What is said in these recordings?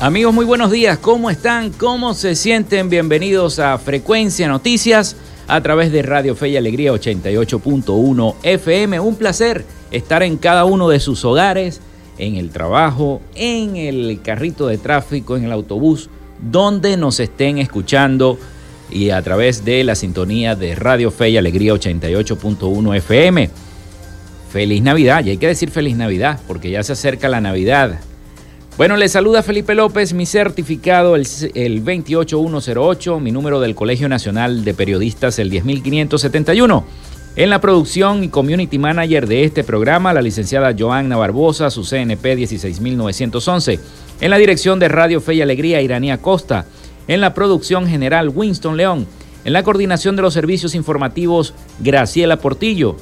Amigos, muy buenos días. ¿Cómo están? ¿Cómo se sienten? Bienvenidos a Frecuencia Noticias a través de Radio Fe y Alegría 88.1 FM. Un placer estar en cada uno de sus hogares, en el trabajo, en el carrito de tráfico, en el autobús, donde nos estén escuchando y a través de la sintonía de Radio Fe y Alegría 88.1 FM. Feliz Navidad, y hay que decir feliz Navidad, porque ya se acerca la Navidad. Bueno, le saluda Felipe López, mi certificado el, el 28108, mi número del Colegio Nacional de Periodistas el 10571. En la producción y community manager de este programa, la licenciada Joanna Barbosa, su CNP 16911. En la dirección de Radio Fe y Alegría, Iranía Costa. En la producción general, Winston León. En la coordinación de los servicios informativos, Graciela Portillo.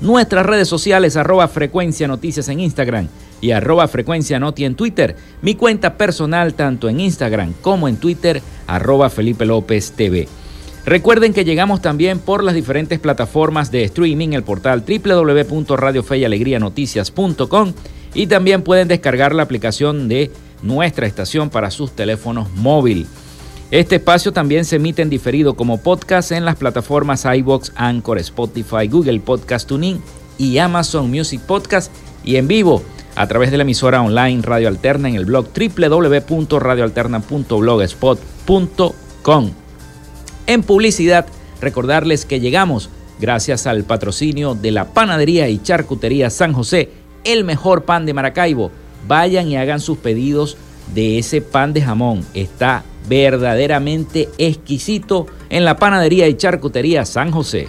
Nuestras redes sociales, arroba frecuencia noticias en Instagram y arroba frecuencia noti en Twitter. Mi cuenta personal tanto en Instagram como en Twitter, arroba Felipe López TV. Recuerden que llegamos también por las diferentes plataformas de streaming, el portal www.radiofeyalegrianoticias.com y también pueden descargar la aplicación de nuestra estación para sus teléfonos móviles. Este espacio también se emite en diferido como podcast en las plataformas iBox, Anchor, Spotify, Google Podcast Tuning y Amazon Music Podcast y en vivo a través de la emisora online Radio Alterna en el blog www.radioalterna.blogspot.com. En publicidad, recordarles que llegamos gracias al patrocinio de la Panadería y Charcutería San José, el mejor pan de Maracaibo. Vayan y hagan sus pedidos de ese pan de jamón. Está verdaderamente exquisito en la Panadería y Charcutería San José.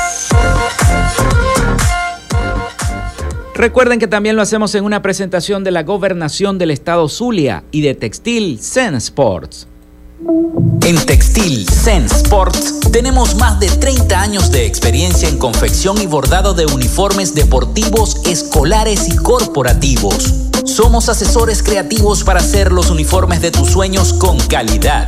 Recuerden que también lo hacemos en una presentación de la gobernación del estado Zulia y de Textil Zen Sports. En Textil Zen Sports tenemos más de 30 años de experiencia en confección y bordado de uniformes deportivos, escolares y corporativos. Somos asesores creativos para hacer los uniformes de tus sueños con calidad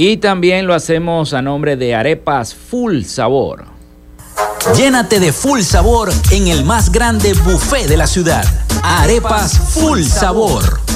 Y también lo hacemos a nombre de Arepas Full Sabor. Llénate de full sabor en el más grande buffet de la ciudad. Arepas Full Sabor.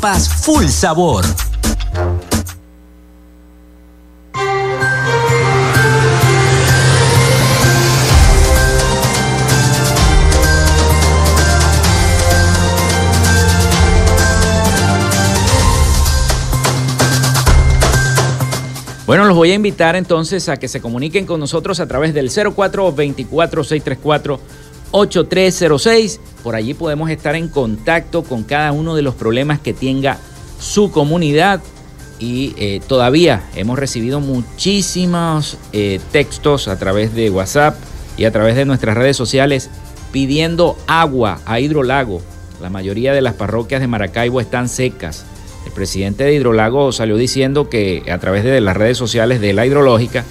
full sabor. Bueno, los voy a invitar entonces a que se comuniquen con nosotros a través del 0424-634-8306. Por allí podemos estar en contacto con cada uno de los problemas que tenga su comunidad. Y eh, todavía hemos recibido muchísimos eh, textos a través de WhatsApp y a través de nuestras redes sociales pidiendo agua a Hidrolago. La mayoría de las parroquias de Maracaibo están secas. El presidente de Hidrolago salió diciendo que a través de las redes sociales de la hidrológica,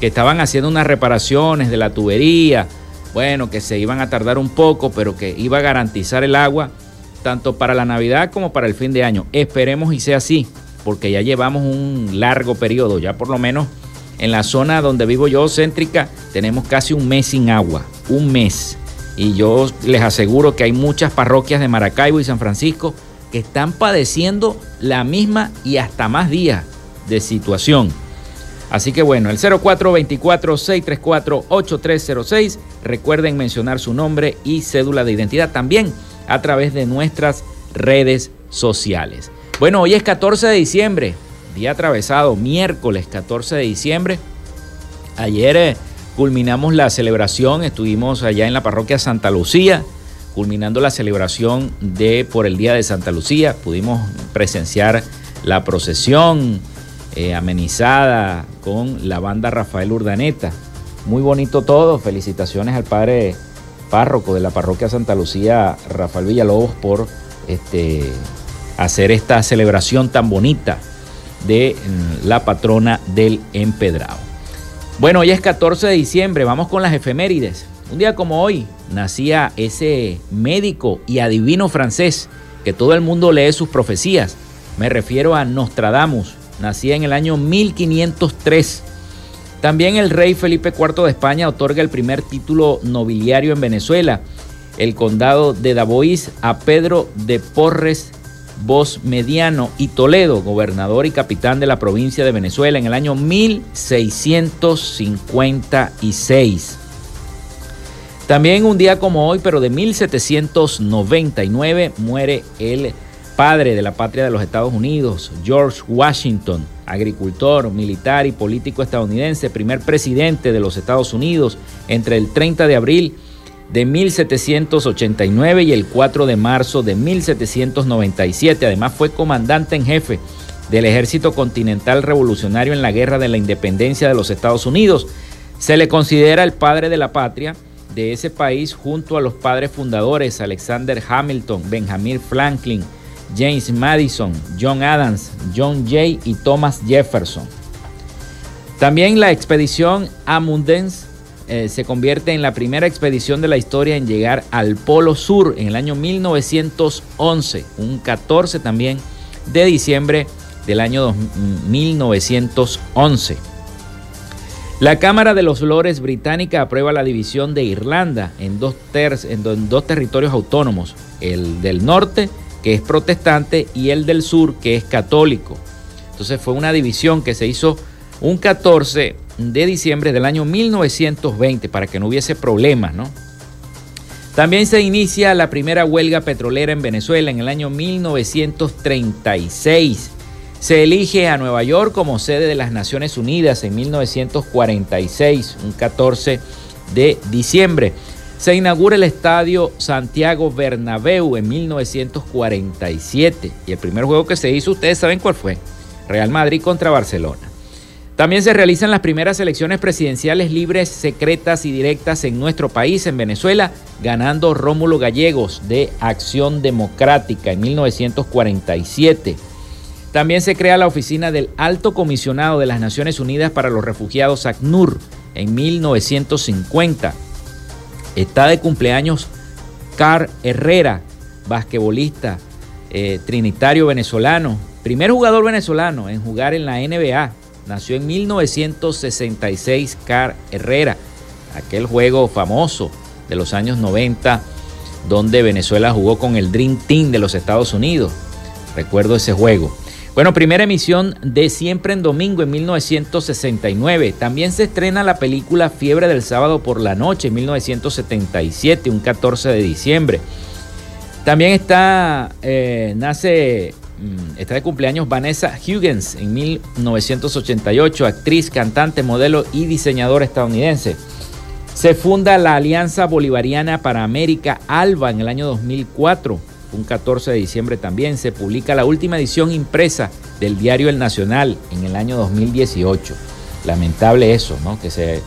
que estaban haciendo unas reparaciones de la tubería, bueno, que se iban a tardar un poco, pero que iba a garantizar el agua tanto para la Navidad como para el fin de año. Esperemos y sea así, porque ya llevamos un largo periodo, ya por lo menos en la zona donde vivo yo, céntrica, tenemos casi un mes sin agua, un mes. Y yo les aseguro que hay muchas parroquias de Maracaibo y San Francisco que están padeciendo la misma y hasta más días de situación. Así que bueno, el 0424-634-8306, recuerden mencionar su nombre y cédula de identidad también a través de nuestras redes sociales. Bueno, hoy es 14 de diciembre, día atravesado, miércoles 14 de diciembre. Ayer eh, culminamos la celebración, estuvimos allá en la parroquia Santa Lucía culminando la celebración de por el Día de Santa Lucía. Pudimos presenciar la procesión eh, amenizada con la banda Rafael Urdaneta. Muy bonito todo. Felicitaciones al padre párroco de la parroquia Santa Lucía, Rafael Villalobos, por este, hacer esta celebración tan bonita de mm, la patrona del empedrado. Bueno, hoy es 14 de diciembre, vamos con las efemérides. Un día como hoy nacía ese médico y adivino francés que todo el mundo lee sus profecías. Me refiero a Nostradamus. Nacía en el año 1503. También el rey Felipe IV de España otorga el primer título nobiliario en Venezuela, el condado de Davois, a Pedro de Porres Voz Mediano y Toledo, gobernador y capitán de la provincia de Venezuela en el año 1656. También un día como hoy, pero de 1799, muere el padre de la patria de los Estados Unidos, George Washington, agricultor, militar y político estadounidense, primer presidente de los Estados Unidos entre el 30 de abril de 1789 y el 4 de marzo de 1797. Además fue comandante en jefe del Ejército Continental Revolucionario en la Guerra de la Independencia de los Estados Unidos. Se le considera el padre de la patria de ese país junto a los padres fundadores Alexander Hamilton, Benjamin Franklin, James Madison, John Adams, John Jay y Thomas Jefferson. También la expedición Amundsen eh, se convierte en la primera expedición de la historia en llegar al Polo Sur en el año 1911, un 14 también de diciembre del año 1911. La Cámara de los Lores británica aprueba la división de Irlanda en dos, en dos territorios autónomos, el del norte, que es protestante, y el del sur, que es católico. Entonces fue una división que se hizo un 14 de diciembre del año 1920 para que no hubiese problemas, ¿no? También se inicia la primera huelga petrolera en Venezuela en el año 1936. Se elige a Nueva York como sede de las Naciones Unidas en 1946, un 14 de diciembre. Se inaugura el estadio Santiago Bernabéu en 1947 y el primer juego que se hizo, ustedes saben cuál fue, Real Madrid contra Barcelona. También se realizan las primeras elecciones presidenciales libres, secretas y directas en nuestro país, en Venezuela, ganando Rómulo Gallegos de Acción Democrática en 1947. También se crea la oficina del Alto Comisionado de las Naciones Unidas para los Refugiados, ACNUR, en 1950. Está de cumpleaños Car Herrera, basquetbolista, eh, trinitario venezolano, primer jugador venezolano en jugar en la NBA. Nació en 1966 Car Herrera, aquel juego famoso de los años 90 donde Venezuela jugó con el Dream Team de los Estados Unidos. Recuerdo ese juego. Bueno, primera emisión de Siempre en Domingo en 1969. También se estrena la película Fiebre del Sábado por la Noche en 1977, un 14 de diciembre. También está, eh, nace, mm, está de cumpleaños Vanessa Huggins en 1988, actriz, cantante, modelo y diseñadora estadounidense. Se funda la Alianza Bolivariana para América, ALBA, en el año 2004 un 14 de diciembre también, se publica la última edición impresa del diario El Nacional en el año 2018. Lamentable eso, ¿no? Que se,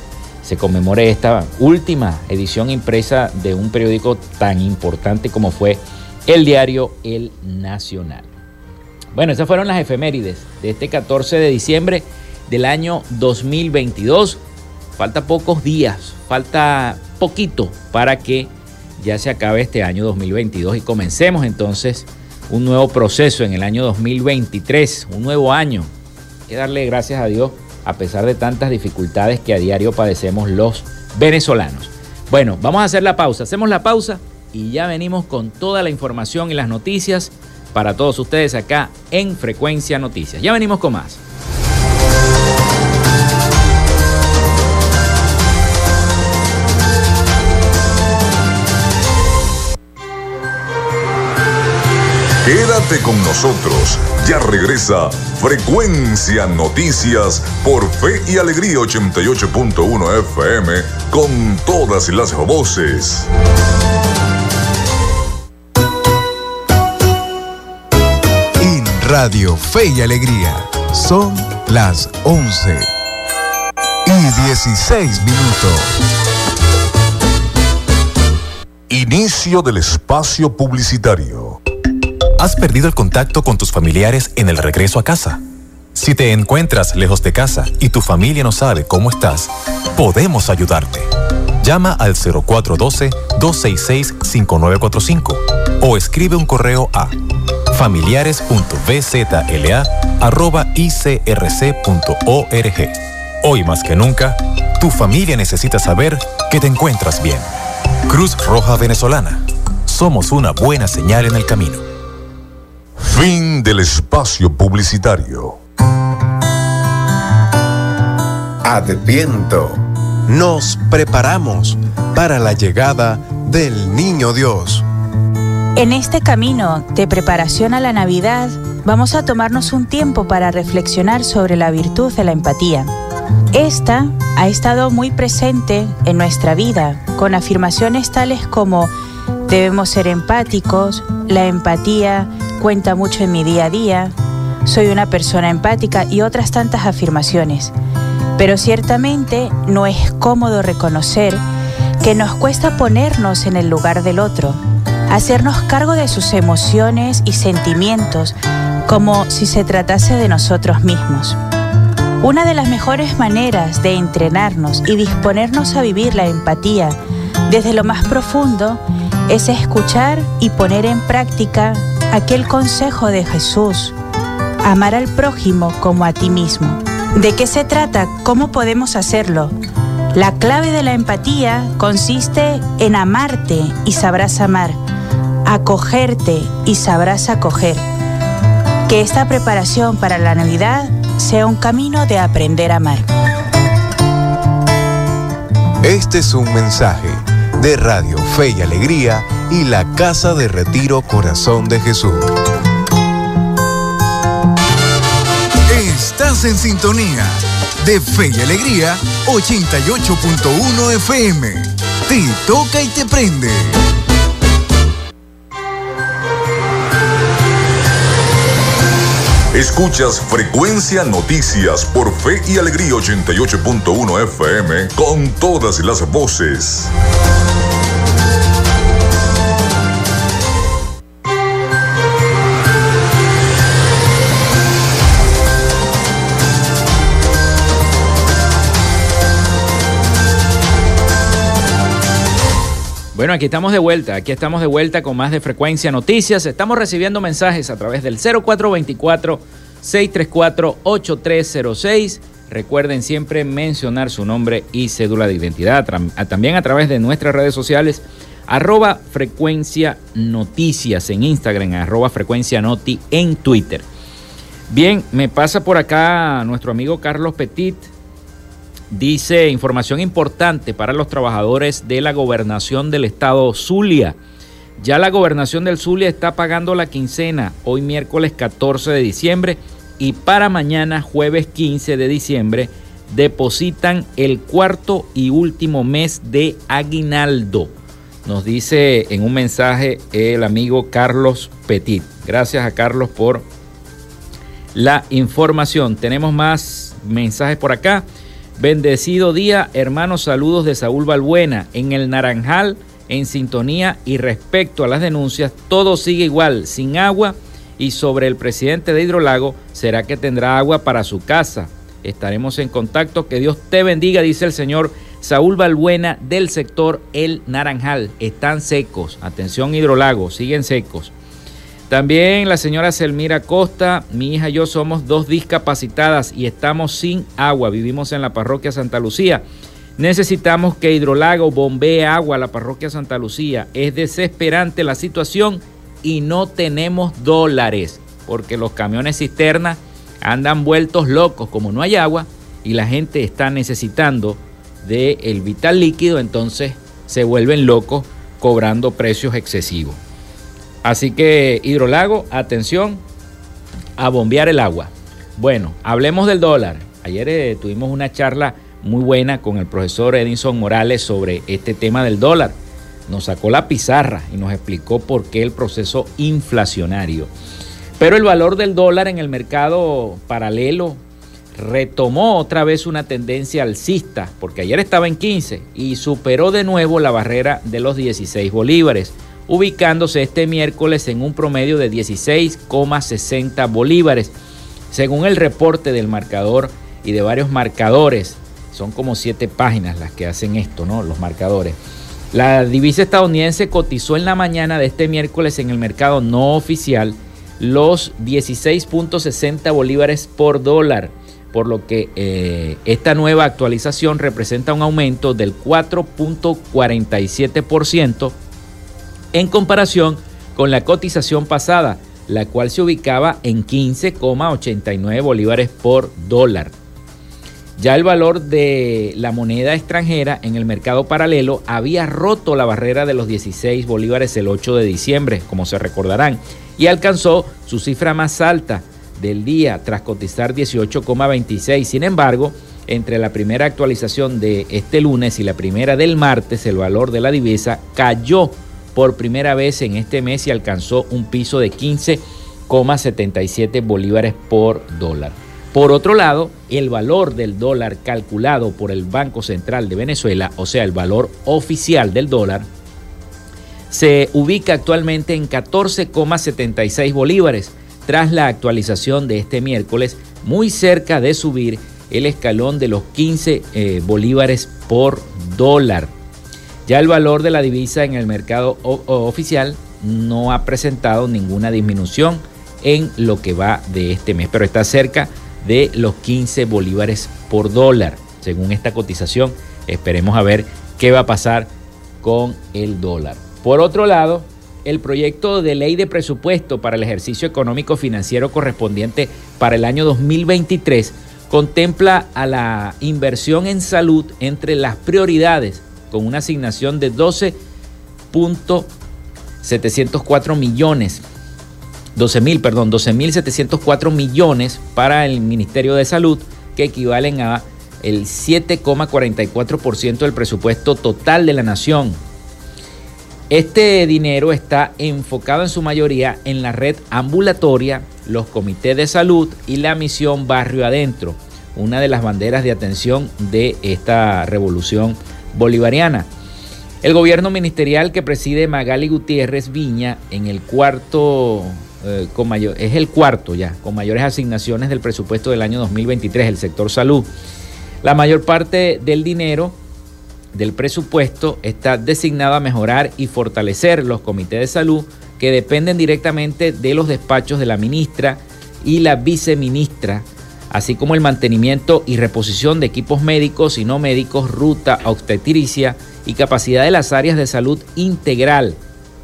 se conmemore esta última edición impresa de un periódico tan importante como fue el diario El Nacional. Bueno, esas fueron las efemérides de este 14 de diciembre del año 2022. Falta pocos días, falta poquito para que ya se acabe este año 2022 y comencemos entonces un nuevo proceso en el año 2023, un nuevo año. Hay que darle gracias a Dios a pesar de tantas dificultades que a diario padecemos los venezolanos. Bueno, vamos a hacer la pausa. Hacemos la pausa y ya venimos con toda la información y las noticias para todos ustedes acá en Frecuencia Noticias. Ya venimos con más. Quédate con nosotros. Ya regresa Frecuencia Noticias por Fe y Alegría 88.1 FM con todas las voces. En Radio Fe y Alegría son las 11 y 16 minutos. Inicio del espacio publicitario. ¿Has perdido el contacto con tus familiares en el regreso a casa? Si te encuentras lejos de casa y tu familia no sabe cómo estás, podemos ayudarte. Llama al 0412-266-5945 o escribe un correo a familiares.bzla.icrc.org. Hoy más que nunca, tu familia necesita saber que te encuentras bien. Cruz Roja Venezolana. Somos una buena señal en el camino. Fin del espacio publicitario. Adviento. Nos preparamos para la llegada del Niño Dios. En este camino de preparación a la Navidad, vamos a tomarnos un tiempo para reflexionar sobre la virtud de la empatía. Esta ha estado muy presente en nuestra vida, con afirmaciones tales como debemos ser empáticos, la empatía cuenta mucho en mi día a día, soy una persona empática y otras tantas afirmaciones. Pero ciertamente no es cómodo reconocer que nos cuesta ponernos en el lugar del otro, hacernos cargo de sus emociones y sentimientos como si se tratase de nosotros mismos. Una de las mejores maneras de entrenarnos y disponernos a vivir la empatía desde lo más profundo es escuchar y poner en práctica aquel consejo de Jesús, amar al prójimo como a ti mismo. ¿De qué se trata? ¿Cómo podemos hacerlo? La clave de la empatía consiste en amarte y sabrás amar, acogerte y sabrás acoger. Que esta preparación para la Navidad sea un camino de aprender a amar. Este es un mensaje de Radio Fe y Alegría y la Casa de Retiro Corazón de Jesús. Estás en sintonía de Fe y Alegría 88.1 FM. Te toca y te prende. Escuchas Frecuencia Noticias por Fe y Alegría 88.1 FM con todas las voces. Bueno, aquí estamos de vuelta, aquí estamos de vuelta con más de Frecuencia Noticias. Estamos recibiendo mensajes a través del 0424-634-8306. Recuerden siempre mencionar su nombre y cédula de identidad. También a través de nuestras redes sociales, arroba Frecuencia Noticias en Instagram, arroba Frecuencia Noti en Twitter. Bien, me pasa por acá nuestro amigo Carlos Petit Dice información importante para los trabajadores de la gobernación del estado Zulia. Ya la gobernación del Zulia está pagando la quincena hoy miércoles 14 de diciembre y para mañana jueves 15 de diciembre depositan el cuarto y último mes de aguinaldo. Nos dice en un mensaje el amigo Carlos Petit. Gracias a Carlos por la información. Tenemos más mensajes por acá. Bendecido día, hermanos, saludos de Saúl Balbuena. En el Naranjal, en sintonía y respecto a las denuncias, todo sigue igual, sin agua. Y sobre el presidente de Hidrolago, ¿será que tendrá agua para su casa? Estaremos en contacto. Que Dios te bendiga, dice el señor Saúl Balbuena del sector El Naranjal. Están secos. Atención, Hidrolago, siguen secos. También la señora Selmira Costa, mi hija y yo somos dos discapacitadas y estamos sin agua. Vivimos en la parroquia Santa Lucía. Necesitamos que Hidrolago bombee agua a la parroquia Santa Lucía. Es desesperante la situación y no tenemos dólares porque los camiones cisterna andan vueltos locos como no hay agua y la gente está necesitando del el vital líquido, entonces se vuelven locos cobrando precios excesivos. Así que hidrolago, atención a bombear el agua. Bueno, hablemos del dólar. Ayer eh, tuvimos una charla muy buena con el profesor Edinson Morales sobre este tema del dólar. Nos sacó la pizarra y nos explicó por qué el proceso inflacionario. Pero el valor del dólar en el mercado paralelo retomó otra vez una tendencia alcista, porque ayer estaba en 15 y superó de nuevo la barrera de los 16 bolívares ubicándose este miércoles en un promedio de 16,60 bolívares. Según el reporte del marcador y de varios marcadores, son como siete páginas las que hacen esto, ¿no? Los marcadores. La divisa estadounidense cotizó en la mañana de este miércoles en el mercado no oficial los 16.60 bolívares por dólar, por lo que eh, esta nueva actualización representa un aumento del 4.47% en comparación con la cotización pasada, la cual se ubicaba en 15,89 bolívares por dólar. Ya el valor de la moneda extranjera en el mercado paralelo había roto la barrera de los 16 bolívares el 8 de diciembre, como se recordarán, y alcanzó su cifra más alta del día tras cotizar 18,26. Sin embargo, entre la primera actualización de este lunes y la primera del martes, el valor de la divisa cayó por primera vez en este mes y alcanzó un piso de 15,77 bolívares por dólar. Por otro lado, el valor del dólar calculado por el Banco Central de Venezuela, o sea, el valor oficial del dólar, se ubica actualmente en 14,76 bolívares tras la actualización de este miércoles, muy cerca de subir el escalón de los 15 eh, bolívares por dólar. Ya el valor de la divisa en el mercado oficial no ha presentado ninguna disminución en lo que va de este mes, pero está cerca de los 15 bolívares por dólar, según esta cotización. Esperemos a ver qué va a pasar con el dólar. Por otro lado, el proyecto de ley de presupuesto para el ejercicio económico financiero correspondiente para el año 2023 contempla a la inversión en salud entre las prioridades con una asignación de 12.704 millones. 12 mil, perdón, 12.704 millones para el Ministerio de Salud, que equivalen a el 7,44% del presupuesto total de la nación. Este dinero está enfocado en su mayoría en la red ambulatoria, los comités de salud y la misión Barrio Adentro, una de las banderas de atención de esta revolución bolivariana. El gobierno ministerial que preside Magali Gutiérrez Viña en el cuarto eh, con mayor, es el cuarto ya, con mayores asignaciones del presupuesto del año 2023, el sector salud. La mayor parte del dinero del presupuesto está designado a mejorar y fortalecer los comités de salud que dependen directamente de los despachos de la ministra y la viceministra, así como el mantenimiento y reposición de equipos médicos y no médicos, ruta obstetricia, y capacidad de las áreas de salud integral,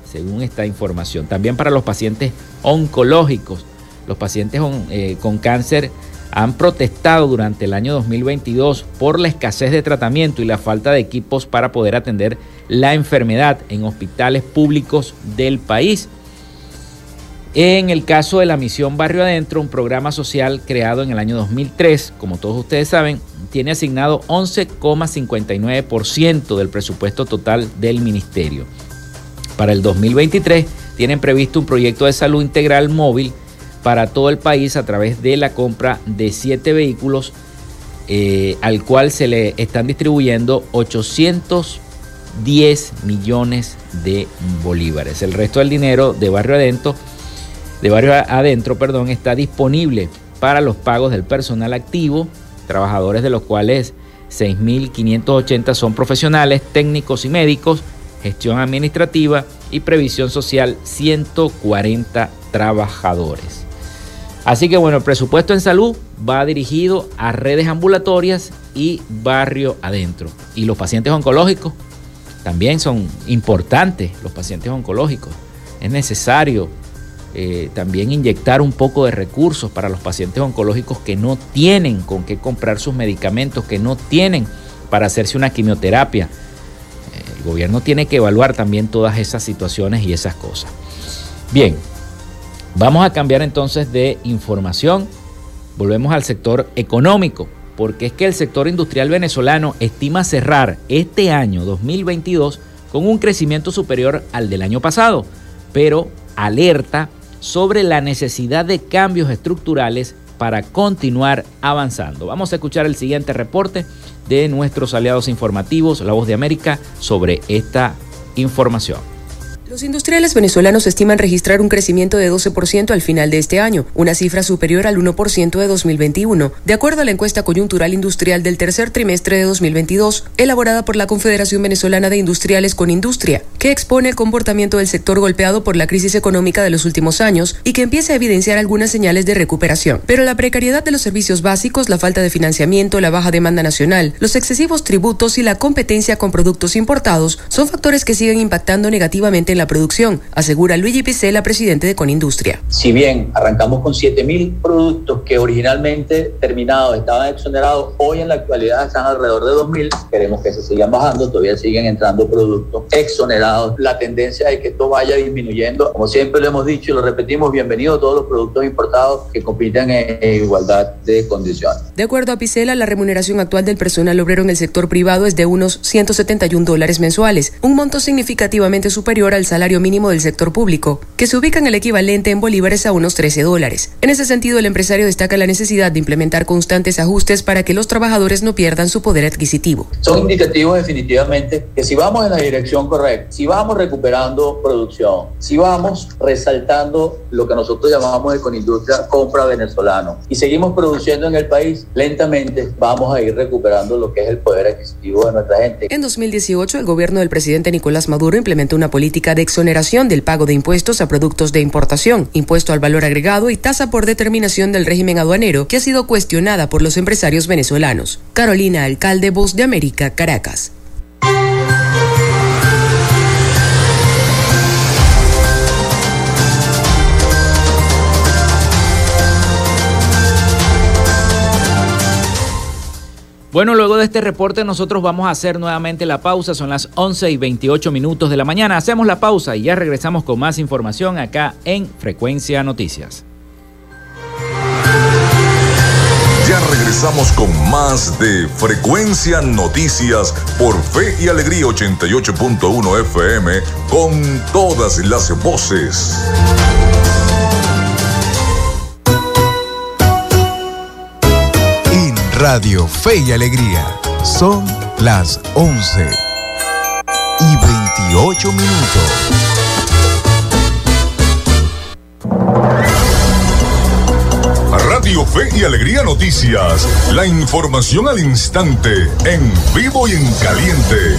según esta información. También para los pacientes oncológicos. Los pacientes eh, con cáncer han protestado durante el año 2022 por la escasez de tratamiento y la falta de equipos para poder atender la enfermedad en hospitales públicos del país. En el caso de la misión Barrio Adentro, un programa social creado en el año 2003, como todos ustedes saben, tiene asignado 11,59% del presupuesto total del ministerio. Para el 2023 tienen previsto un proyecto de salud integral móvil para todo el país a través de la compra de siete vehículos eh, al cual se le están distribuyendo 810 millones de bolívares. El resto del dinero de barrio adentro, de barrio adentro, perdón, está disponible para los pagos del personal activo, trabajadores de los cuales 6.580 son profesionales, técnicos y médicos, gestión administrativa y previsión social 140 trabajadores. Así que bueno, el presupuesto en salud va dirigido a redes ambulatorias y barrio adentro. Y los pacientes oncológicos también son importantes, los pacientes oncológicos. Es necesario eh, también inyectar un poco de recursos para los pacientes oncológicos que no tienen con qué comprar sus medicamentos, que no tienen para hacerse una quimioterapia. Eh, el gobierno tiene que evaluar también todas esas situaciones y esas cosas. Bien, vamos a cambiar entonces de información. Volvemos al sector económico, porque es que el sector industrial venezolano estima cerrar este año 2022 con un crecimiento superior al del año pasado, pero alerta sobre la necesidad de cambios estructurales para continuar avanzando. Vamos a escuchar el siguiente reporte de nuestros aliados informativos, La Voz de América, sobre esta información. Los industriales venezolanos estiman registrar un crecimiento de 12% al final de este año, una cifra superior al 1% de 2021, de acuerdo a la encuesta coyuntural industrial del tercer trimestre de 2022, elaborada por la Confederación Venezolana de Industriales con Industria, que expone el comportamiento del sector golpeado por la crisis económica de los últimos años y que empieza a evidenciar algunas señales de recuperación. Pero la precariedad de los servicios básicos, la falta de financiamiento, la baja demanda nacional, los excesivos tributos y la competencia con productos importados son factores que siguen impactando negativamente en la producción, asegura Luigi Picela, presidente de Conindustria. Si bien arrancamos con 7.000 productos que originalmente terminados estaban exonerados, hoy en la actualidad están alrededor de 2.000, queremos que se sigan bajando, todavía siguen entrando productos exonerados. La tendencia es que esto vaya disminuyendo. Como siempre lo hemos dicho y lo repetimos, bienvenidos todos los productos importados que compiten en igualdad de condiciones. De acuerdo a Picela, la remuneración actual del personal obrero en el sector privado es de unos 171 dólares mensuales, un monto significativamente superior al salario mínimo del sector público, que se ubica en el equivalente en bolívares a unos 13 dólares. En ese sentido, el empresario destaca la necesidad de implementar constantes ajustes para que los trabajadores no pierdan su poder adquisitivo. Son indicativos definitivamente que si vamos en la dirección correcta, si vamos recuperando producción, si vamos resaltando lo que nosotros llamamos con industria compra venezolano y seguimos produciendo en el país, lentamente vamos a ir recuperando lo que es el poder adquisitivo de nuestra gente. En 2018, el gobierno del presidente Nicolás Maduro implementó una política de exoneración del pago de impuestos a productos de importación, impuesto al valor agregado y tasa por determinación del régimen aduanero que ha sido cuestionada por los empresarios venezolanos. Carolina Alcalde, Voz de América, Caracas. Bueno, luego de este reporte nosotros vamos a hacer nuevamente la pausa. Son las 11 y 28 minutos de la mañana. Hacemos la pausa y ya regresamos con más información acá en Frecuencia Noticias. Ya regresamos con más de Frecuencia Noticias por Fe y Alegría 88.1 FM con todas las voces. Radio Fe y Alegría son las 11 y 28 minutos. Radio Fe y Alegría Noticias. La información al instante, en vivo y en caliente.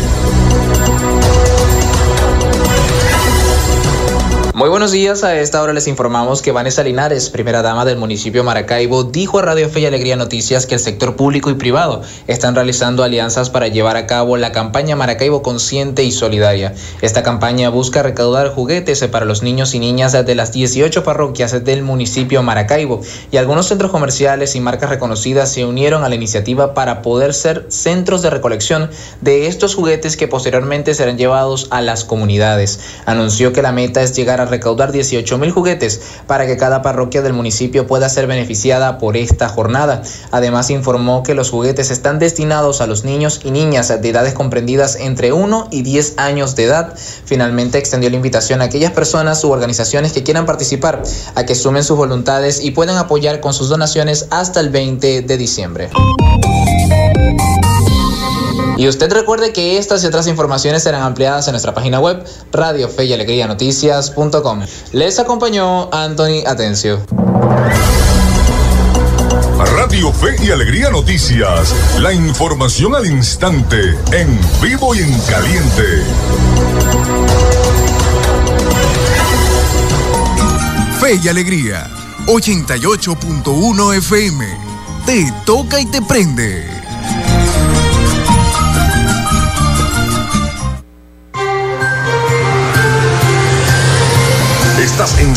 Muy buenos días, a esta hora les informamos que Vanessa Linares, primera dama del municipio Maracaibo, dijo a Radio Fe y Alegría Noticias que el sector público y privado están realizando alianzas para llevar a cabo la campaña Maracaibo Consciente y Solidaria. Esta campaña busca recaudar juguetes para los niños y niñas de las 18 parroquias del municipio Maracaibo y algunos centros comerciales y marcas reconocidas se unieron a la iniciativa para poder ser centros de recolección de estos juguetes que posteriormente serán llevados a las comunidades. Anunció que la meta es llegar a recaudar 18 mil juguetes para que cada parroquia del municipio pueda ser beneficiada por esta jornada. Además informó que los juguetes están destinados a los niños y niñas de edades comprendidas entre 1 y 10 años de edad. Finalmente extendió la invitación a aquellas personas u organizaciones que quieran participar a que sumen sus voluntades y puedan apoyar con sus donaciones hasta el 20 de diciembre. Y usted recuerde que estas y otras informaciones serán ampliadas en nuestra página web radio fe y alegría noticias.com. Les acompañó Anthony Atencio. Radio Fe y Alegría Noticias. La información al instante, en vivo y en caliente. Fe y Alegría, 88.1 FM. Te toca y te prende.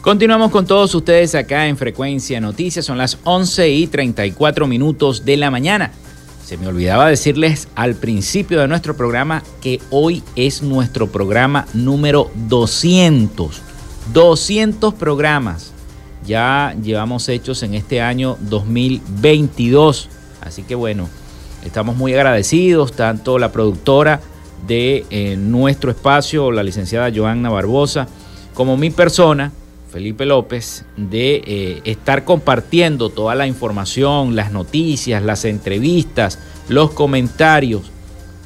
Continuamos con todos ustedes acá en Frecuencia Noticias. Son las 11 y 34 minutos de la mañana. Se me olvidaba decirles al principio de nuestro programa que hoy es nuestro programa número 200. 200 programas ya llevamos hechos en este año 2022. Así que bueno, estamos muy agradecidos, tanto la productora de eh, nuestro espacio, la licenciada Joanna Barbosa, como mi persona, Felipe López, de eh, estar compartiendo toda la información, las noticias, las entrevistas, los comentarios,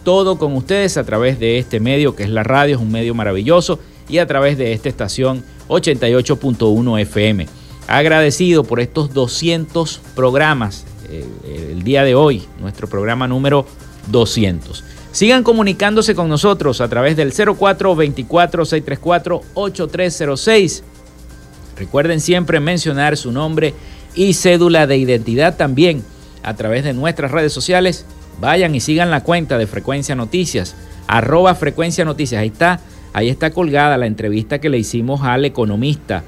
todo con ustedes a través de este medio que es la radio, es un medio maravilloso, y a través de esta estación 88.1 FM. Agradecido por estos 200 programas eh, el día de hoy, nuestro programa número 200. Sigan comunicándose con nosotros a través del 0424-634-8306 Recuerden siempre mencionar su nombre y cédula de identidad también a través de nuestras redes sociales. Vayan y sigan la cuenta de Frecuencia Noticias, arroba Frecuencia Noticias. Ahí está, ahí está colgada la entrevista que le hicimos al economista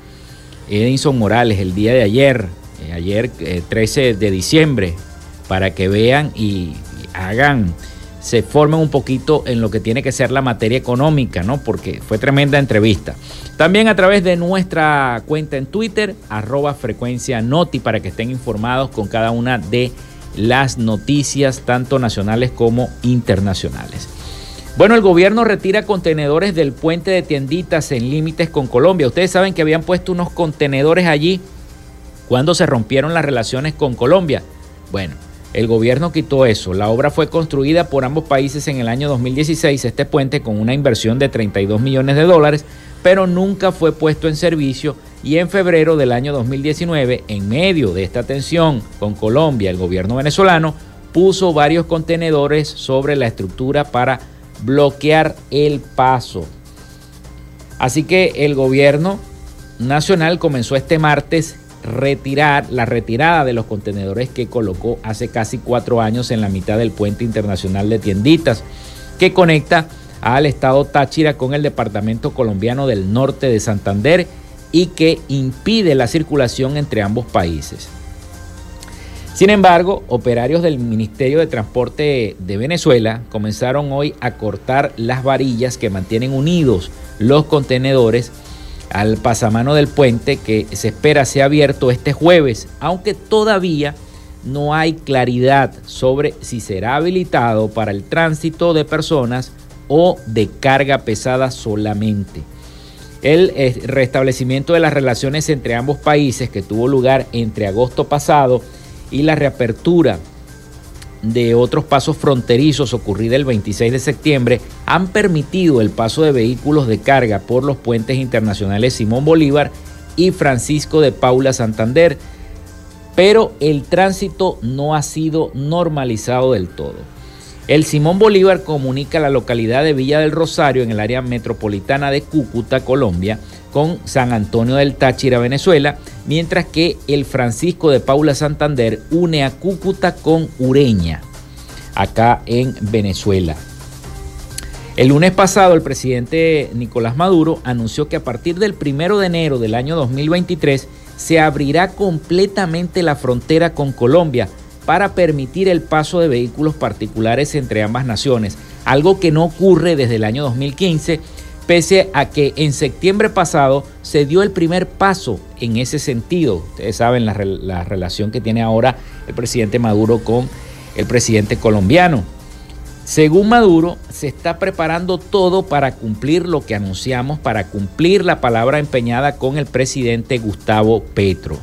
Edinson Morales el día de ayer, eh, ayer 13 eh, de diciembre, para que vean y hagan se formen un poquito en lo que tiene que ser la materia económica, ¿no? Porque fue tremenda entrevista. También a través de nuestra cuenta en Twitter, arroba frecuencia noti, para que estén informados con cada una de las noticias, tanto nacionales como internacionales. Bueno, el gobierno retira contenedores del puente de tienditas en límites con Colombia. Ustedes saben que habían puesto unos contenedores allí cuando se rompieron las relaciones con Colombia. Bueno, el gobierno quitó eso. La obra fue construida por ambos países en el año 2016, este puente con una inversión de 32 millones de dólares, pero nunca fue puesto en servicio y en febrero del año 2019, en medio de esta tensión con Colombia, el gobierno venezolano puso varios contenedores sobre la estructura para bloquear el paso. Así que el gobierno nacional comenzó este martes retirar la retirada de los contenedores que colocó hace casi cuatro años en la mitad del puente internacional de tienditas que conecta al estado Táchira con el departamento colombiano del norte de Santander y que impide la circulación entre ambos países. Sin embargo, operarios del Ministerio de Transporte de Venezuela comenzaron hoy a cortar las varillas que mantienen unidos los contenedores al pasamano del puente que se espera sea abierto este jueves, aunque todavía no hay claridad sobre si será habilitado para el tránsito de personas o de carga pesada solamente. El eh, restablecimiento de las relaciones entre ambos países que tuvo lugar entre agosto pasado y la reapertura de otros pasos fronterizos ocurrida el 26 de septiembre han permitido el paso de vehículos de carga por los puentes internacionales Simón Bolívar y Francisco de Paula Santander, pero el tránsito no ha sido normalizado del todo. El Simón Bolívar comunica la localidad de Villa del Rosario en el área metropolitana de Cúcuta, Colombia, con San Antonio del Táchira, Venezuela, mientras que el Francisco de Paula Santander une a Cúcuta con Ureña, acá en Venezuela. El lunes pasado el presidente Nicolás Maduro anunció que a partir del primero de enero del año 2023 se abrirá completamente la frontera con Colombia para permitir el paso de vehículos particulares entre ambas naciones, algo que no ocurre desde el año 2015, pese a que en septiembre pasado se dio el primer paso en ese sentido. Ustedes saben la, la relación que tiene ahora el presidente Maduro con el presidente colombiano. Según Maduro, se está preparando todo para cumplir lo que anunciamos, para cumplir la palabra empeñada con el presidente Gustavo Petro.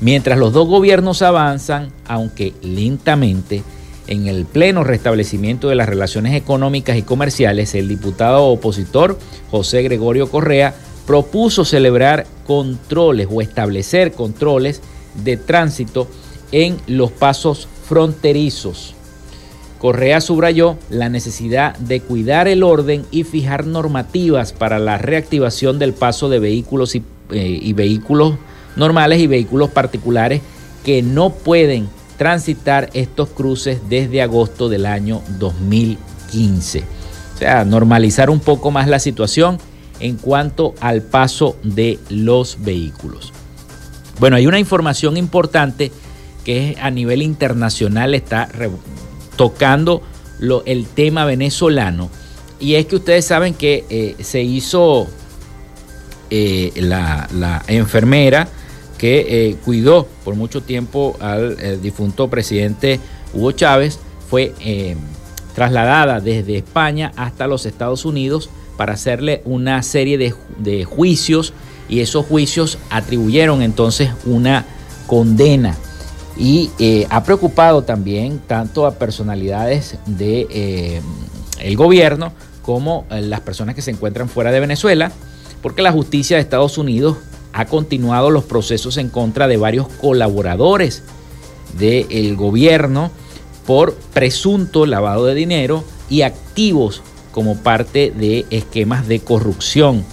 Mientras los dos gobiernos avanzan, aunque lentamente, en el pleno restablecimiento de las relaciones económicas y comerciales, el diputado opositor José Gregorio Correa propuso celebrar controles o establecer controles de tránsito en los pasos fronterizos. Correa subrayó la necesidad de cuidar el orden y fijar normativas para la reactivación del paso de vehículos y, eh, vehículos normales y vehículos particulares que no pueden transitar estos cruces desde agosto del año 2015. O sea, normalizar un poco más la situación en cuanto al paso de los vehículos. Bueno, hay una información importante que a nivel internacional está tocando el tema venezolano. Y es que ustedes saben que eh, se hizo eh, la, enfermera que eh, cuidó por mucho tiempo al difunto presidente Hugo Chávez, fue trasladada desde España hasta los Estados Unidos para hacerle una serie de, de juicios y esos juicios atribuyeron entonces una condena. Y eh, ha preocupado también tanto a personalidades del de, eh, gobierno como las personas que se encuentran fuera de Venezuela, porque la justicia de Estados Unidos ha continuado los procesos en contra de varios colaboradores del gobierno por presunto lavado de dinero y activos como parte de esquemas de corrupción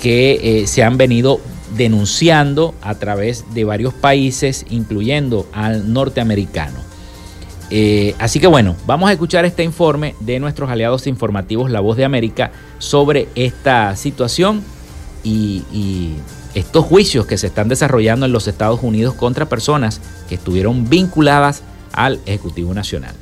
que eh, se han venido denunciando a través de varios países, incluyendo al norteamericano. Eh, así que bueno, vamos a escuchar este informe de nuestros aliados informativos La Voz de América sobre esta situación y, y estos juicios que se están desarrollando en los Estados Unidos contra personas que estuvieron vinculadas al Ejecutivo Nacional.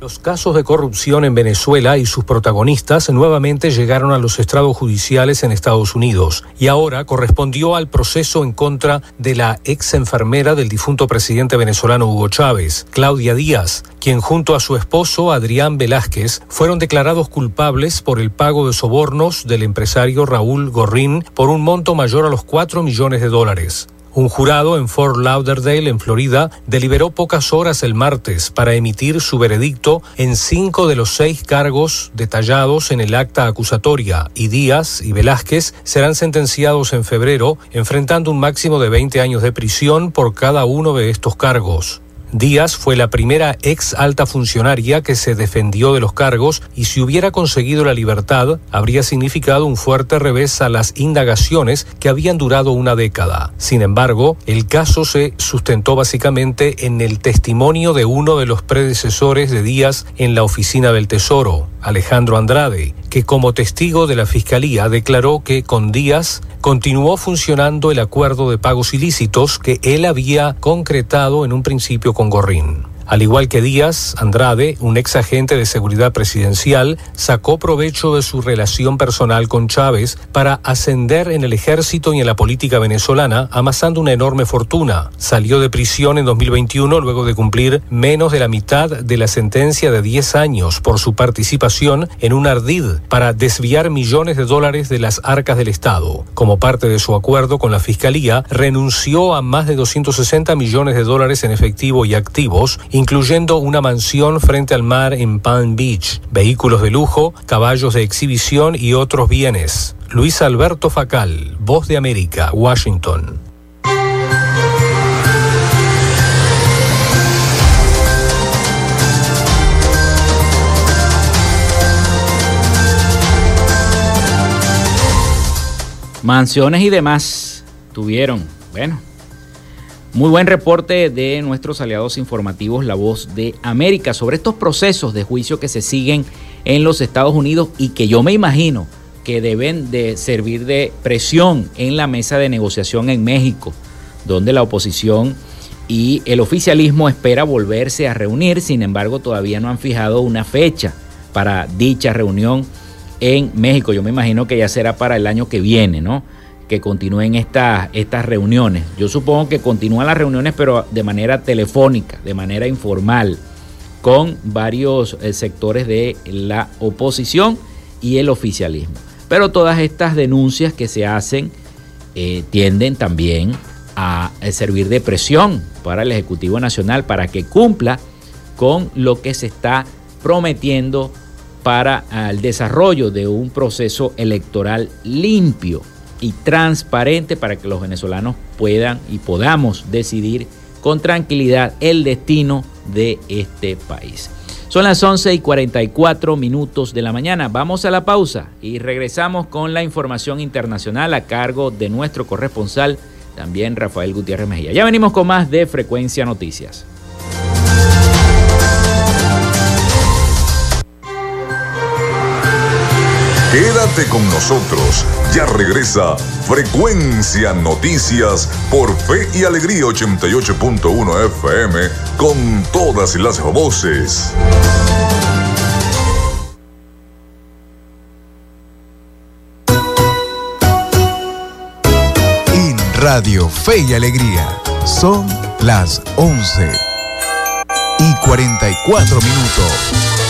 Los casos de corrupción en Venezuela y sus protagonistas nuevamente llegaron a los estrados judiciales en Estados Unidos y ahora correspondió al proceso en contra de la ex enfermera del difunto presidente venezolano Hugo Chávez, Claudia Díaz, quien junto a su esposo Adrián Velázquez fueron declarados culpables por el pago de sobornos del empresario Raúl Gorrín por un monto mayor a los 4 millones de dólares. Un jurado en Fort Lauderdale, en Florida, deliberó pocas horas el martes para emitir su veredicto en cinco de los seis cargos detallados en el acta acusatoria y Díaz y Velázquez serán sentenciados en febrero, enfrentando un máximo de 20 años de prisión por cada uno de estos cargos. Díaz fue la primera ex alta funcionaria que se defendió de los cargos y si hubiera conseguido la libertad habría significado un fuerte revés a las indagaciones que habían durado una década. Sin embargo, el caso se sustentó básicamente en el testimonio de uno de los predecesores de Díaz en la oficina del Tesoro, Alejandro Andrade, que como testigo de la Fiscalía declaró que con Díaz continuó funcionando el acuerdo de pagos ilícitos que él había concretado en un principio con Gorrín. Al igual que Díaz, Andrade, un ex agente de seguridad presidencial, sacó provecho de su relación personal con Chávez para ascender en el ejército y en la política venezolana, amasando una enorme fortuna. Salió de prisión en 2021 luego de cumplir menos de la mitad de la sentencia de 10 años por su participación en un ardid para desviar millones de dólares de las arcas del Estado. Como parte de su acuerdo con la Fiscalía, renunció a más de 260 millones de dólares en efectivo y activos, incluyendo una mansión frente al mar en Palm Beach, vehículos de lujo, caballos de exhibición y otros bienes. Luis Alberto Facal, Voz de América, Washington. Mansiones y demás tuvieron, bueno, muy buen reporte de nuestros aliados informativos La Voz de América sobre estos procesos de juicio que se siguen en los Estados Unidos y que yo me imagino que deben de servir de presión en la mesa de negociación en México, donde la oposición y el oficialismo espera volverse a reunir, sin embargo todavía no han fijado una fecha para dicha reunión en México. Yo me imagino que ya será para el año que viene, ¿no? Que continúen estas, estas reuniones. Yo supongo que continúan las reuniones, pero de manera telefónica, de manera informal, con varios eh, sectores de la oposición y el oficialismo. Pero todas estas denuncias que se hacen eh, tienden también a eh, servir de presión para el Ejecutivo Nacional para que cumpla con lo que se está prometiendo para el desarrollo de un proceso electoral limpio y transparente para que los venezolanos puedan y podamos decidir con tranquilidad el destino de este país. Son las 11 y 44 minutos de la mañana. Vamos a la pausa y regresamos con la información internacional a cargo de nuestro corresponsal, también Rafael Gutiérrez Mejía. Ya venimos con más de Frecuencia Noticias. Quédate con nosotros. Ya regresa Frecuencia Noticias por Fe y Alegría 88.1 FM con todas las voces. En Radio Fe y Alegría son las 11 y 44 minutos.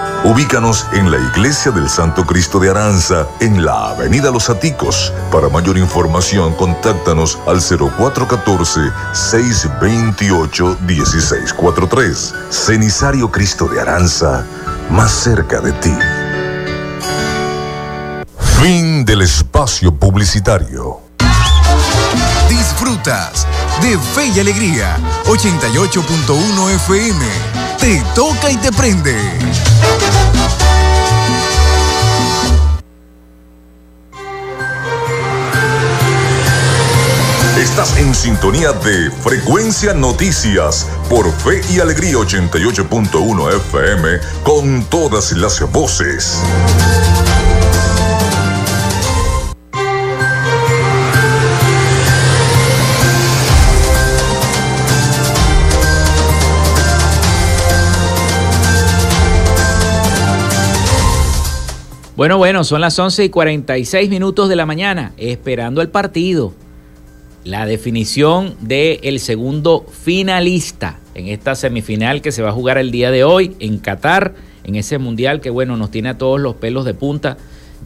Ubícanos en la Iglesia del Santo Cristo de Aranza, en la Avenida Los Aticos. Para mayor información, contáctanos al 0414-628-1643. Cenisario Cristo de Aranza, más cerca de ti. Fin del espacio publicitario. Disfrutas de Fe y Alegría 88.1 FM. Te toca y te prende. En sintonía de Frecuencia Noticias por Fe y Alegría 88.1 FM con todas las voces. Bueno, bueno, son las 11 y 46 minutos de la mañana, esperando el partido. La definición del segundo finalista en esta semifinal que se va a jugar el día de hoy en Qatar, en ese mundial que, bueno, nos tiene a todos los pelos de punta.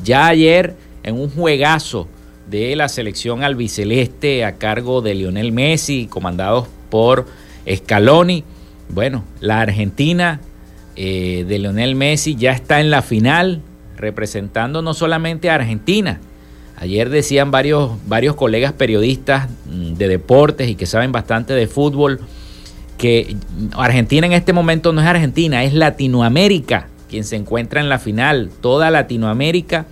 Ya ayer, en un juegazo de la selección albiceleste a cargo de Lionel Messi, comandados por Scaloni, bueno, la Argentina eh, de Lionel Messi ya está en la final representando no solamente a Argentina. Ayer decían varios, varios colegas periodistas mm, de deportes y que saben bastante de fútbol que Argentina en este momento no es Argentina, es Latinoamérica quien se encuentra en la final. Toda Latinoamérica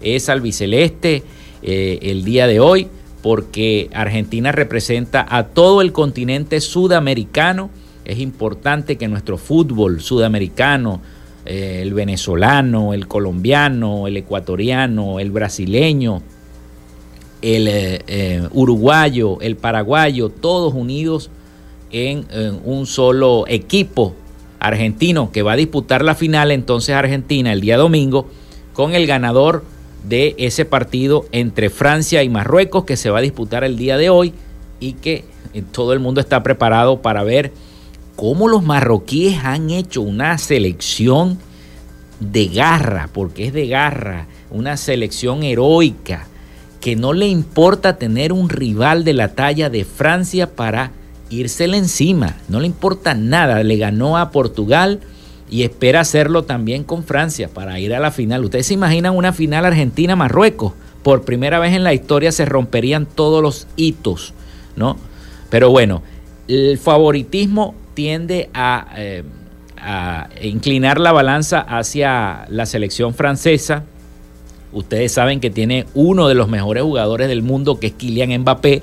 es albiceleste eh, el día de hoy porque Argentina representa a todo el continente sudamericano. Es importante que nuestro fútbol sudamericano, eh, el venezolano, el colombiano, el ecuatoriano, el brasileño, el eh, eh, uruguayo, el paraguayo, todos unidos en, un solo equipo argentino que va a disputar la final entonces Argentina el día domingo con el ganador de ese partido entre Francia y Marruecos que se va a disputar el día de hoy y que todo el mundo está preparado para ver cómo los marroquíes han hecho una selección de garra, porque es de garra, una selección heroica, que no le importa tener un rival de la talla de Francia para írsele encima, no le importa nada, le ganó a Portugal y espera hacerlo también con Francia para ir a la final. Ustedes se imaginan una final Argentina-Marruecos, por primera vez en la historia se romperían todos los hitos, ¿no? Pero bueno, el favoritismo tiende a, eh, a inclinar la balanza hacia la selección francesa. Ustedes saben que tiene uno de los mejores jugadores del mundo, que es Kylian Mbappé,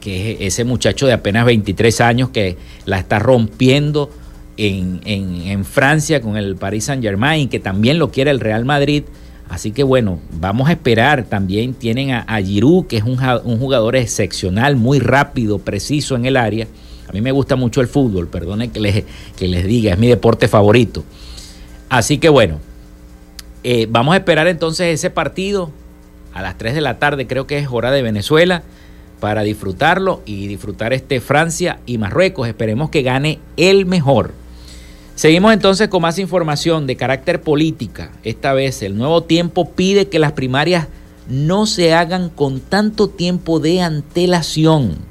que es ese muchacho de apenas 23 años que la está rompiendo en, Francia con el Paris Saint Germain, que también lo quiere el Real Madrid. Así que bueno, vamos a esperar. También tienen a, Giroud, que es un, jugador excepcional, muy rápido, preciso en el área. A mí me gusta mucho el fútbol, perdone que les, que les diga, es mi deporte favorito. Así que bueno, eh, vamos a esperar entonces ese partido a las 3 de la tarde, creo que es hora de Venezuela, para disfrutarlo y disfrutar este Francia y Marruecos. Esperemos que gane el mejor. Seguimos entonces con más información de carácter política. Esta vez el nuevo tiempo pide que las primarias no se hagan con tanto tiempo de antelación.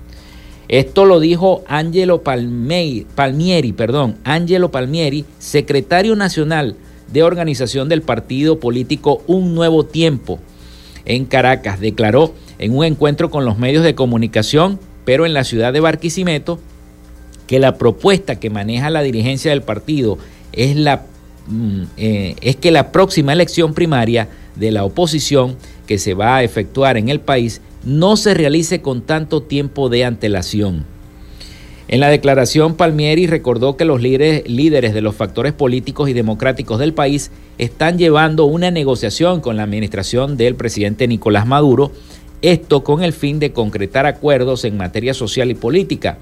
Esto lo dijo Angelo Palmieri, perdón, Angelo Palmieri, secretario nacional de organización del partido político Un Nuevo Tiempo en Caracas. Declaró en un encuentro con los medios de comunicación, pero en la ciudad de Barquisimeto, que la propuesta que maneja la dirigencia del partido es, mm, eh, es que la próxima elección primaria de la oposición que se va a efectuar en el país no se realice con tanto tiempo de antelación. En la declaración, Palmieri recordó que los líderes, de los factores políticos y democráticos del país están llevando una negociación con la administración del presidente Nicolás Maduro, esto con el fin de concretar acuerdos en materia social y política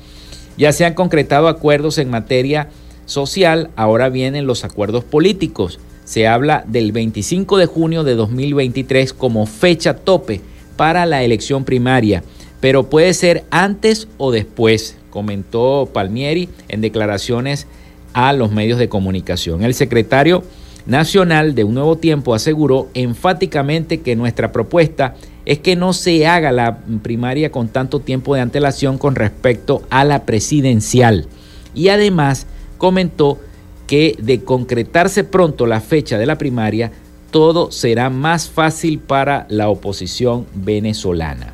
ya se han concretado acuerdos en materia social, ahora vienen los acuerdos políticos. Se habla del 25 de junio de 2023 como fecha tope para la elección primaria, pero puede ser antes o después, comentó Palmieri en declaraciones a los medios de comunicación. El secretario nacional de Un Nuevo Tiempo aseguró enfáticamente que nuestra propuesta es que no se haga la primaria con tanto tiempo de antelación con respecto a la presidencial. Y además comentó que de concretarse pronto la fecha de la primaria, todo será más fácil para la oposición venezolana.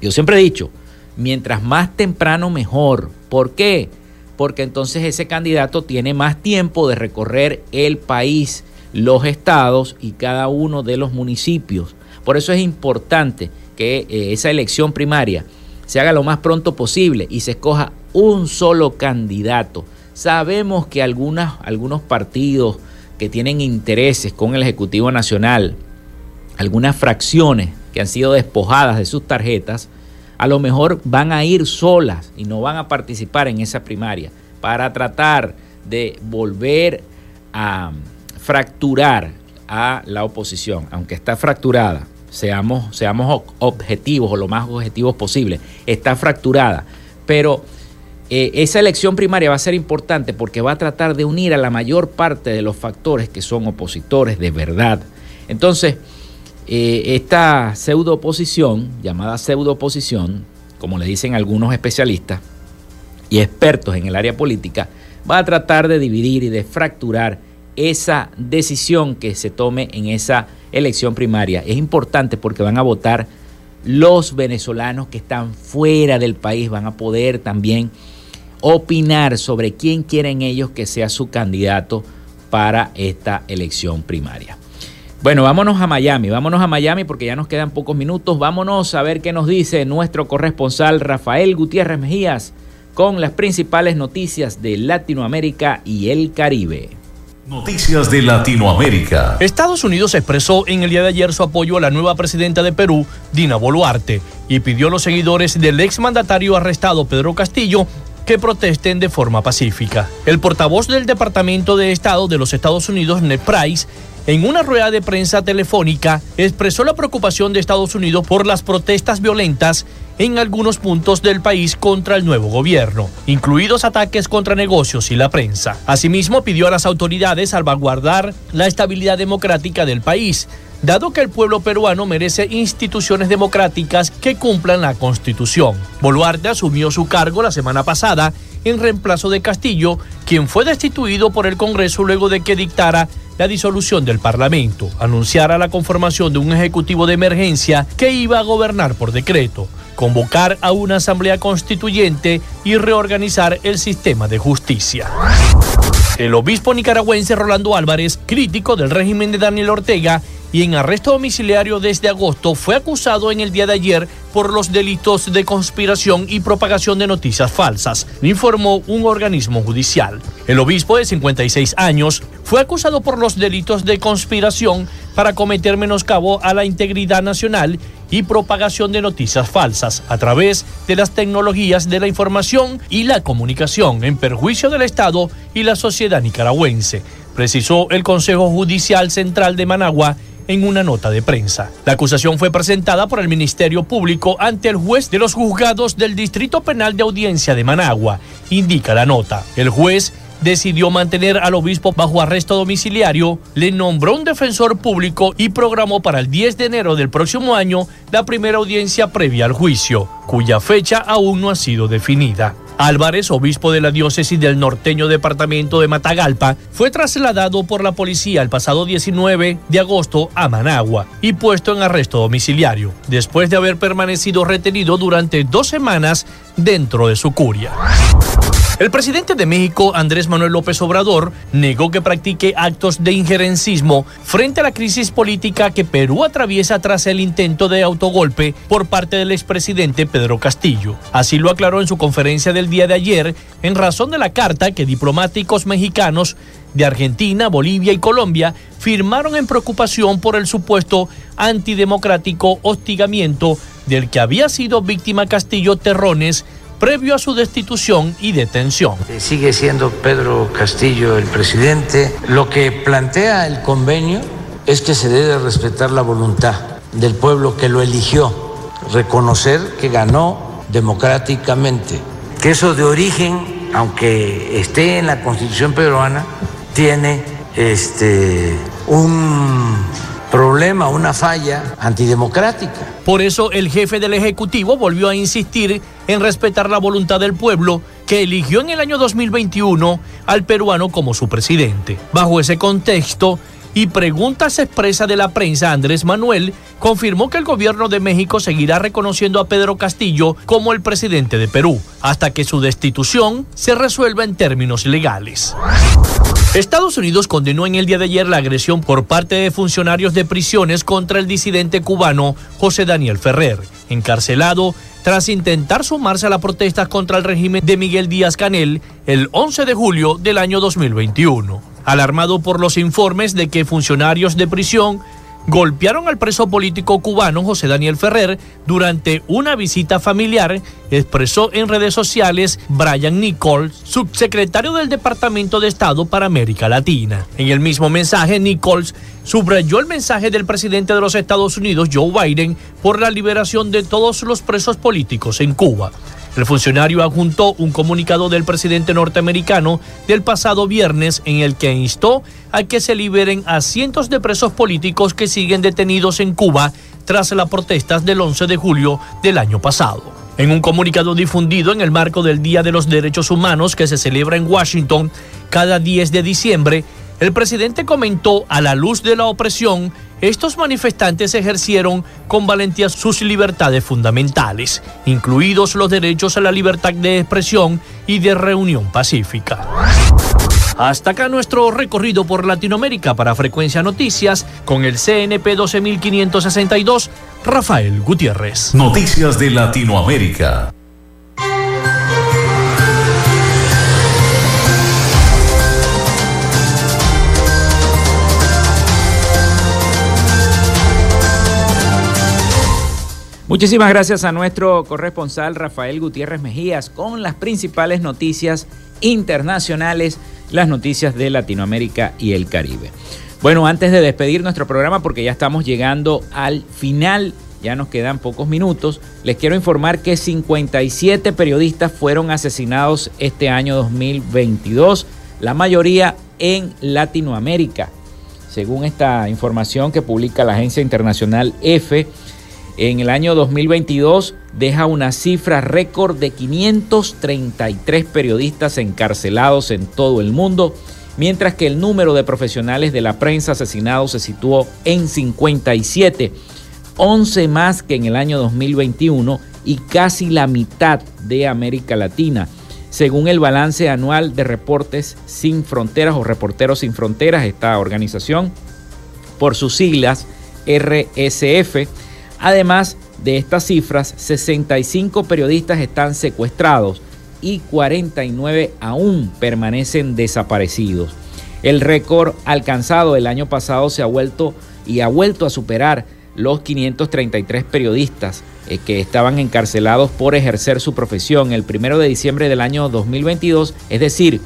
Yo siempre he dicho, mientras más temprano mejor. ¿Por qué? Porque entonces ese candidato tiene más tiempo de recorrer el país, los estados y cada uno de los municipios. Por eso es importante que eh, esa elección primaria se haga lo más pronto posible y se escoja un solo candidato. Sabemos que algunos partidos que tienen intereses con el Ejecutivo Nacional, algunas fracciones que han sido despojadas de sus tarjetas, a lo mejor van a ir solas y no van a participar en esa primaria para tratar de volver a fracturar a la oposición, aunque está fracturada seamos, seamos objetivos o lo más objetivos posible, está fracturada. Pero eh, esa elección primaria va a ser importante porque va a tratar de unir a la mayor parte de los factores que son opositores de verdad. Entonces, eh, esta pseudo oposición, llamada pseudo oposición, como le dicen algunos especialistas y expertos en el área política, va a tratar de dividir y de fracturar esa decisión que se tome en esa elección primaria. Es importante porque van a votar los venezolanos que están fuera del país, van a poder también opinar sobre quién quieren ellos que sea su candidato para esta elección primaria. Bueno, vámonos a Miami, vámonos a Miami porque ya nos quedan pocos minutos. Vámonos a ver qué nos dice nuestro corresponsal Rafael Gutiérrez Mejías con las principales noticias de Latinoamérica y el Caribe. Noticias de Latinoamérica. Estados Unidos expresó en el día de ayer su apoyo a la nueva presidenta de Perú, Dina Boluarte, y pidió a los seguidores del exmandatario arrestado Pedro Castillo que protesten de forma pacífica. El portavoz del Departamento de Estado de los Estados Unidos, Ned Price, en una rueda de prensa telefónica expresó la preocupación de Estados Unidos por las protestas violentas en algunos puntos del país contra el nuevo gobierno, incluidos ataques contra negocios y la prensa. Asimismo, pidió a las autoridades salvaguardar la estabilidad democrática del país, dado que el pueblo peruano merece instituciones democráticas que cumplan la Constitución. Boluarte asumió su cargo la semana pasada en reemplazo de Castillo, quien fue destituido por el Congreso luego de que dictara la disolución del Parlamento, anunciara la conformación de un ejecutivo de emergencia que iba a gobernar por decreto. convocar a una asamblea constituyente y reorganizar el sistema de justicia. El obispo nicaragüense Rolando Álvarez, crítico del régimen de Daniel Ortega, y en arresto domiciliario desde agosto, fue acusado en el día de ayer por los delitos de conspiración y propagación de noticias falsas, informó un organismo judicial. El obispo de 56 años fue acusado por los delitos de conspiración para cometer menoscabo a la integridad nacional y propagación de noticias falsas a través de las tecnologías de la información y la comunicación en perjuicio del Estado y la sociedad nicaragüense, precisó el Consejo Judicial Central de Managua en una nota de prensa. La acusación fue presentada por el Ministerio Público ante el juez de los juzgados del Distrito Penal de Audiencia de Managua, indica la nota. El juez decidió mantener al obispo bajo arresto domiciliario, le nombró un defensor público y programó para el 10 de enero del próximo año la primera audiencia previa al juicio, cuya fecha aún no ha sido definida. Álvarez, obispo de la diócesis del norteño departamento de Matagalpa, fue trasladado por la policía el pasado 19 de agosto a Managua y puesto en arresto domiciliario, después de haber permanecido retenido durante dos semanas dentro de su curia. El presidente de México, Andrés Manuel López Obrador, negó que practique actos de injerencismo frente a la crisis política que Perú atraviesa tras el intento de autogolpe por parte del expresidente Pedro Castillo. Así lo aclaró en su conferencia del día de ayer en razón de la carta que diplomáticos mexicanos de Argentina, Bolivia y Colombia firmaron en preocupación por el supuesto antidemocrático hostigamiento del que había sido víctima Castillo Terrones previo a su destitución y detención. Eh, sigue siendo Pedro Castillo el presidente. Lo que plantea el convenio es que se debe respetar la voluntad del pueblo que lo eligió, reconocer que ganó democráticamente, que eso de origen, aunque esté en la constitución peruana, tiene este, un problema, una falla antidemocrática. Por eso el jefe del Ejecutivo volvió a insistir en respetar la voluntad del pueblo que eligió en el año 2021 al peruano como su presidente. Bajo ese contexto, y preguntas expresa de la prensa, Andrés Manuel confirmó que el gobierno de México seguirá reconociendo a Pedro Castillo como el presidente de Perú, hasta que su destitución se resuelva en términos legales. Estados Unidos condenó en el día de ayer la agresión por parte de funcionarios de prisiones contra el disidente cubano José Daniel Ferrer, encarcelado tras intentar sumarse a las protestas contra el régimen de Miguel Díaz Canel el 11 de julio del año 2021. Alarmado por los informes de que funcionarios de prisión golpearon al preso político cubano José Daniel Ferrer durante una visita familiar, expresó en redes sociales Brian Nichols, subsecretario del Departamento de Estado para América Latina. En el mismo mensaje, Nichols subrayó el mensaje del presidente de los Estados Unidos, Joe Biden, por la liberación de todos los presos políticos en Cuba. El funcionario adjuntó un comunicado del presidente norteamericano del pasado viernes en el que instó a que se liberen a cientos de presos políticos que siguen detenidos en Cuba tras las protestas del 11 de julio del año pasado. En un comunicado difundido en el marco del Día de los Derechos Humanos que se celebra en Washington cada 10 de diciembre, el presidente comentó a la luz de la opresión estos manifestantes ejercieron con valentía sus libertades fundamentales, incluidos los derechos a la libertad de expresión y de reunión pacífica. Hasta acá nuestro recorrido por Latinoamérica para Frecuencia Noticias con el CNP 12562, Rafael Gutiérrez. Noticias de Latinoamérica. Muchísimas gracias a nuestro corresponsal Rafael Gutiérrez Mejías con las principales noticias internacionales, las noticias de Latinoamérica y el Caribe. Bueno, antes de despedir nuestro programa, porque ya estamos llegando al final, ya nos quedan pocos minutos, les quiero informar que 57 periodistas fueron asesinados este año 2022, la mayoría en Latinoamérica. Según esta información que publica la agencia internacional EFE, en el año 2022 deja una cifra récord de 533 periodistas encarcelados en todo el mundo, mientras que el número de profesionales de la prensa asesinados se situó en 57, 11 más que en el año 2021 y casi la mitad de América Latina. Según el balance anual de Reportes Sin Fronteras o Reporteros Sin Fronteras, esta organización, por sus siglas RSF, además de estas cifras, 65 periodistas están secuestrados y 49 aún permanecen desaparecidos. El récord alcanzado el año pasado se ha vuelto y ha vuelto a superar los 533 periodistas eh, que estaban encarcelados por ejercer su profesión el primero de diciembre del año 2022, es decir,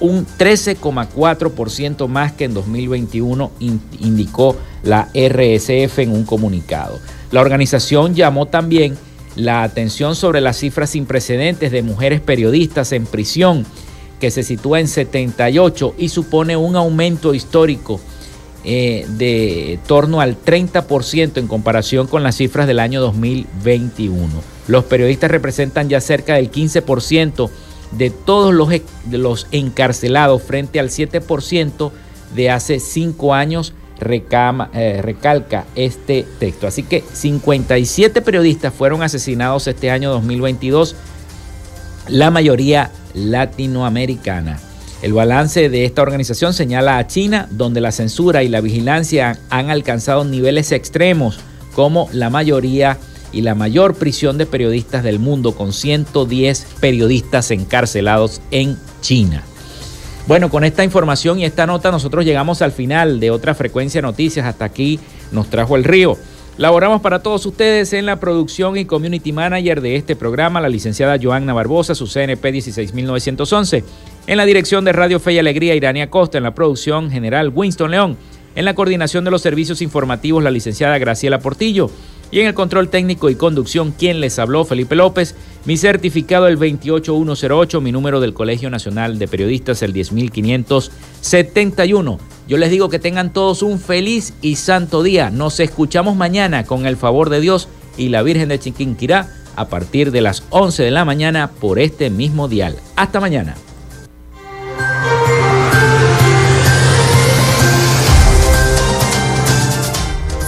un 13,4% más que en 2021, indicó la RSF en un comunicado. La organización llamó también la atención sobre las cifras sin precedentes de mujeres periodistas en prisión, que se sitúa en 78 y supone un aumento histórico eh, de torno al 30% en comparación con las cifras del año 2021. Los periodistas representan ya cerca del 15% de todos los, de los encarcelados frente al 7% de hace cinco años eh, recalca este texto. Así que 57 periodistas fueron asesinados este año 2022, la mayoría latinoamericana. El balance de esta organización señala a China, donde la censura y la vigilancia han alcanzado niveles extremos, como la mayoría y la mayor prisión de periodistas del mundo, con 110 periodistas encarcelados en China. Bueno, con esta información y esta nota nosotros llegamos al final de otra frecuencia noticias. Hasta aquí nos trajo el río. Laboramos para todos ustedes en la producción y community manager de este programa, la licenciada Joanna Barbosa, su CNP 16911. En la dirección de Radio Fe y Alegría, Irania Costa. En la producción general, Winston León. En la coordinación de los servicios informativos, la licenciada Graciela Portillo. Y en el control técnico y conducción, quien les habló, Felipe López. Mi certificado el 28108, mi número del Colegio Nacional de Periodistas el 10571. Yo les digo que tengan todos un feliz y santo día. Nos escuchamos mañana con el favor de Dios y la Virgen de Chiquinquirá a partir de las 11 de la mañana por este mismo dial. Hasta mañana.